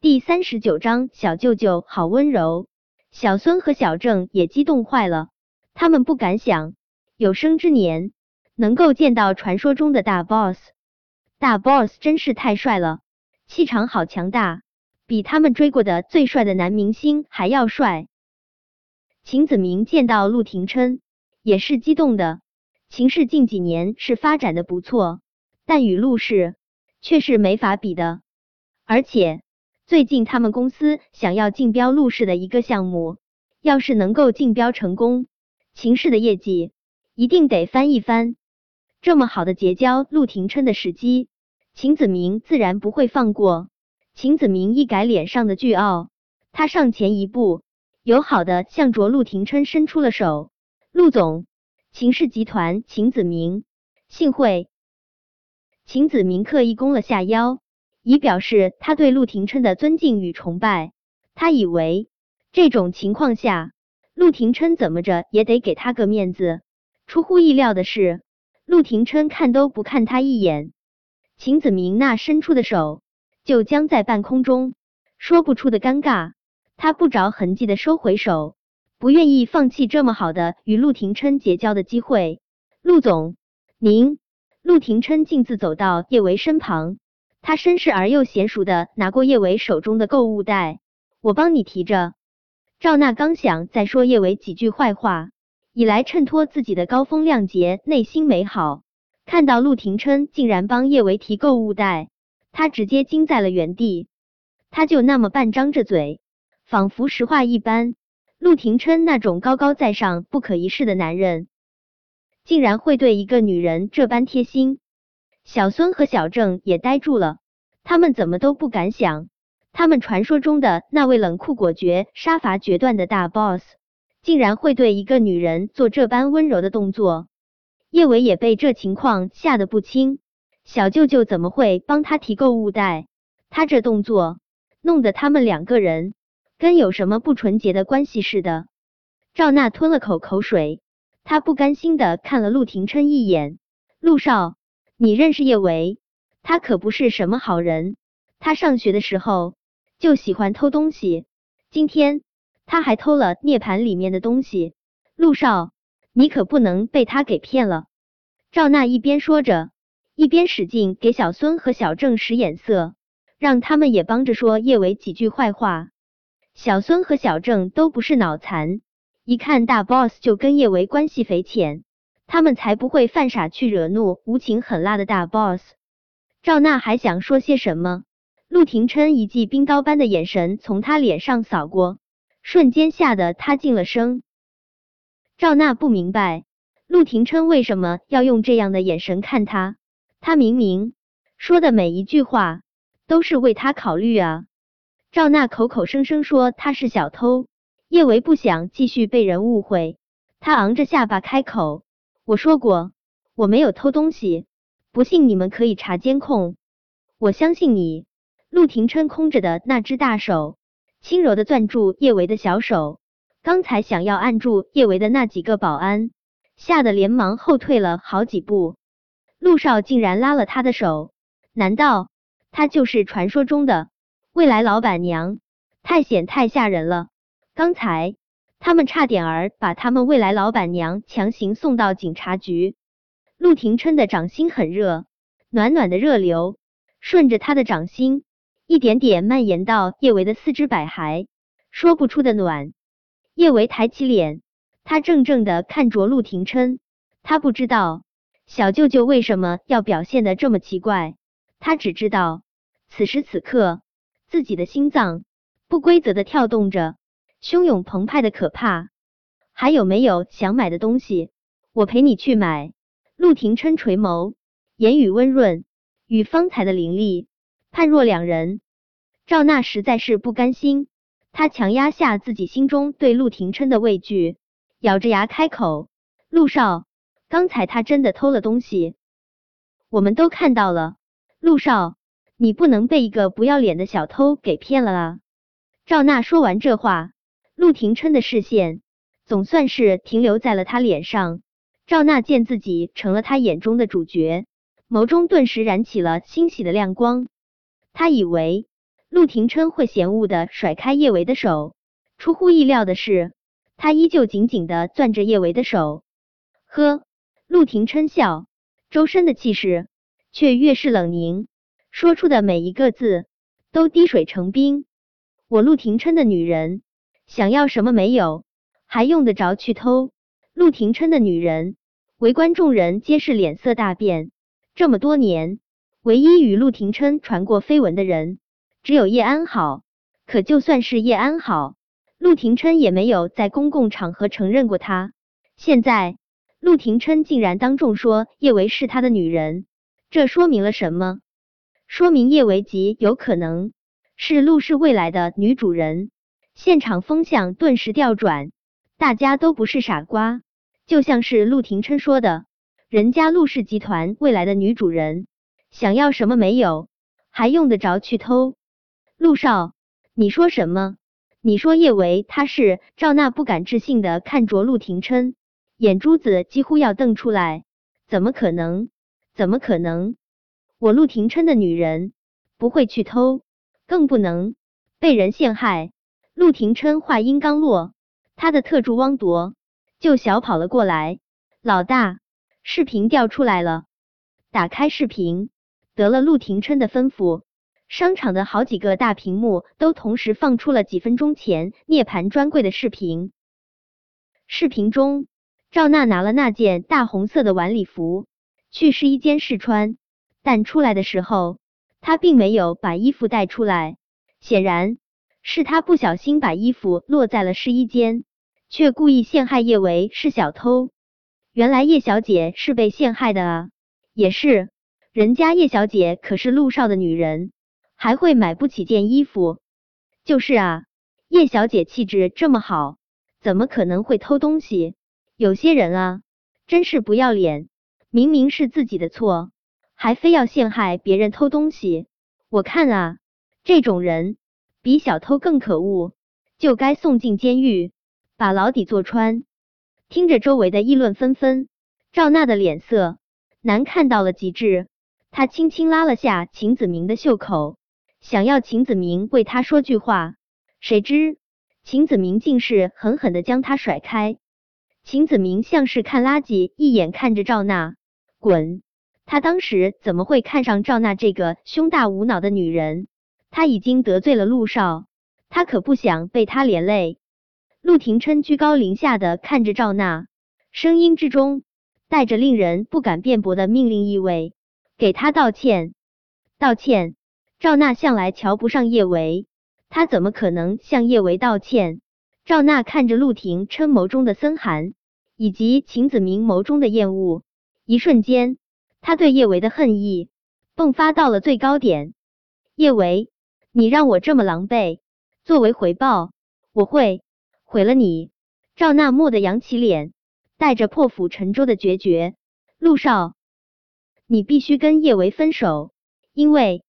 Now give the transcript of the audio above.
第三十九章，小舅舅好温柔。小孙和小郑也激动坏了，他们不敢想，有生之年能够见到传说中的大 boss。大 boss 真是太帅了，气场好强大，比他们追过的最帅的男明星还要帅。秦子明见到陆廷琛，也是激动的。秦氏近几年是发展的不错，但与陆氏却是没法比的，而且。最近他们公司想要竞标陆氏的一个项目，要是能够竞标成功，秦氏的业绩一定得翻一番。这么好的结交陆廷琛的时机，秦子明自然不会放过。秦子明一改脸上的倨傲，他上前一步，友好的向着陆廷琛伸出了手。陆总，秦氏集团秦子明，幸会。秦子明刻意弓了下腰。以表示他对陆廷琛的尊敬与崇拜。他以为这种情况下，陆廷琛怎么着也得给他个面子。出乎意料的是，陆廷琛看都不看他一眼。秦子明那伸出的手就僵在半空中，说不出的尴尬。他不着痕迹的收回手，不愿意放弃这么好的与陆廷琛结交的机会。陆总，您。陆廷琛径自走到叶维身旁。他绅士而又娴熟的拿过叶伟手中的购物袋，我帮你提着。赵娜刚想再说叶伟几句坏话，以来衬托自己的高风亮节，内心美好。看到陆廷琛竟然帮叶维提购物袋，他直接惊在了原地。他就那么半张着嘴，仿佛实话一般。陆廷琛那种高高在上、不可一世的男人，竟然会对一个女人这般贴心。小孙和小郑也呆住了，他们怎么都不敢想，他们传说中的那位冷酷果决、杀伐决断的大 boss，竟然会对一个女人做这般温柔的动作。叶伟也被这情况吓得不轻，小舅舅怎么会帮他提购物袋？他这动作弄得他们两个人跟有什么不纯洁的关系似的。赵娜吞了口口水，她不甘心的看了陆廷琛一眼，陆少。你认识叶维？他可不是什么好人。他上学的时候就喜欢偷东西，今天他还偷了涅盘里面的东西。陆少，你可不能被他给骗了。赵娜一边说着，一边使劲给小孙和小郑使眼色，让他们也帮着说叶维几句坏话。小孙和小郑都不是脑残，一看大 boss 就跟叶维关系匪浅。他们才不会犯傻去惹怒无情狠辣的大 boss。赵娜还想说些什么，陆廷琛一记冰刀般的眼神从他脸上扫过，瞬间吓得他静了声。赵娜不明白陆廷琛为什么要用这样的眼神看他，他明明说的每一句话都是为他考虑啊。赵娜口口声声说他是小偷，叶维不想继续被人误会，他昂着下巴开口。我说过我没有偷东西，不信你们可以查监控。我相信你。陆廷琛空着的那只大手轻柔的攥住叶维的小手，刚才想要按住叶维的那几个保安吓得连忙后退了好几步。陆少竟然拉了他的手，难道他就是传说中的未来老板娘？太险太吓人了！刚才。他们差点儿把他们未来老板娘强行送到警察局。陆廷琛的掌心很热，暖暖的热流顺着他的掌心一点点蔓延到叶维的四肢百骸，说不出的暖。叶维抬起脸，他怔怔的看着陆廷琛，他不知道小舅舅为什么要表现的这么奇怪，他只知道此时此刻自己的心脏不规则的跳动着。汹涌澎湃的可怕，还有没有想买的东西？我陪你去买。陆廷琛垂眸，言语温润，与方才的凌厉判若两人。赵娜实在是不甘心，她强压下自己心中对陆廷琛的畏惧，咬着牙开口：“陆少，刚才他真的偷了东西，我们都看到了。陆少，你不能被一个不要脸的小偷给骗了啊！”赵娜说完这话。陆廷琛的视线总算是停留在了他脸上。赵娜见自己成了他眼中的主角，眸中顿时燃起了欣喜的亮光。他以为陆廷琛会嫌恶的甩开叶维的手。出乎意料的是，他依旧紧紧的攥着叶维的手。呵，陆廷琛笑，周身的气势却越是冷凝，说出的每一个字都滴水成冰。我陆廷琛的女人，想要什么没有，还用得着去偷？陆廷琛的女人，围观众人皆是脸色大变。这么多年，唯一与陆廷琛传过绯闻的人，只有叶安好。可就算是叶安好，陆廷琛也没有在公共场合承认过他。现在，陆廷琛竟然当众说叶维是他的女人，这说明了什么？说明叶维极有可能。是陆氏未来的女主人，现场风向顿时调转，大家都不是傻瓜，就像是陆廷琛说的，人家陆氏集团未来的女主人，想要什么没有，还用得着去偷？陆少，你说什么？你说叶维他是？赵娜不敢置信的看着陆廷琛，眼珠子几乎要瞪出来，怎么可能？怎么可能？我陆廷琛的女人不会去偷。更不能被人陷害。陆廷琛话音刚落，他的特助汪铎就小跑了过来。老大，视频调出来了。打开视频，得了陆廷琛的吩咐，商场的好几个大屏幕都同时放出了几分钟前涅盘专柜的视频。视频中，赵娜拿了那件大红色的晚礼服去试衣间试穿，但出来的时候。他并没有把衣服带出来，显然是他不小心把衣服落在了试衣间，却故意陷害叶维是小偷。原来叶小姐是被陷害的啊！也是，人家叶小姐可是陆少的女人，还会买不起件衣服？就是啊，叶小姐气质这么好，怎么可能会偷东西？有些人啊，真是不要脸，明明是自己的错。还非要陷害别人偷东西，我看啊，这种人比小偷更可恶，就该送进监狱，把牢底坐穿。听着周围的议论纷纷，赵娜的脸色难看到了极致。她轻轻拉了下秦子明的袖口，想要秦子明为她说句话，谁知秦子明竟是狠狠的将她甩开。秦子明像是看垃圾一眼看着赵娜，滚。他当时怎么会看上赵娜这个胸大无脑的女人？他已经得罪了陆少，他可不想被他连累。陆廷琛居高临下的看着赵娜，声音之中带着令人不敢辩驳的命令意味：“给他道歉，道歉。”赵娜向来瞧不上叶维，他怎么可能向叶维道歉？赵娜看着陆廷琛眸中的森寒，以及秦子明眸中的厌恶，一瞬间。他对叶维的恨意迸发到了最高点。叶维，你让我这么狼狈，作为回报，我会毁了你。赵纳木的扬起脸，带着破釜沉舟的决绝。陆少，你必须跟叶维分手，因为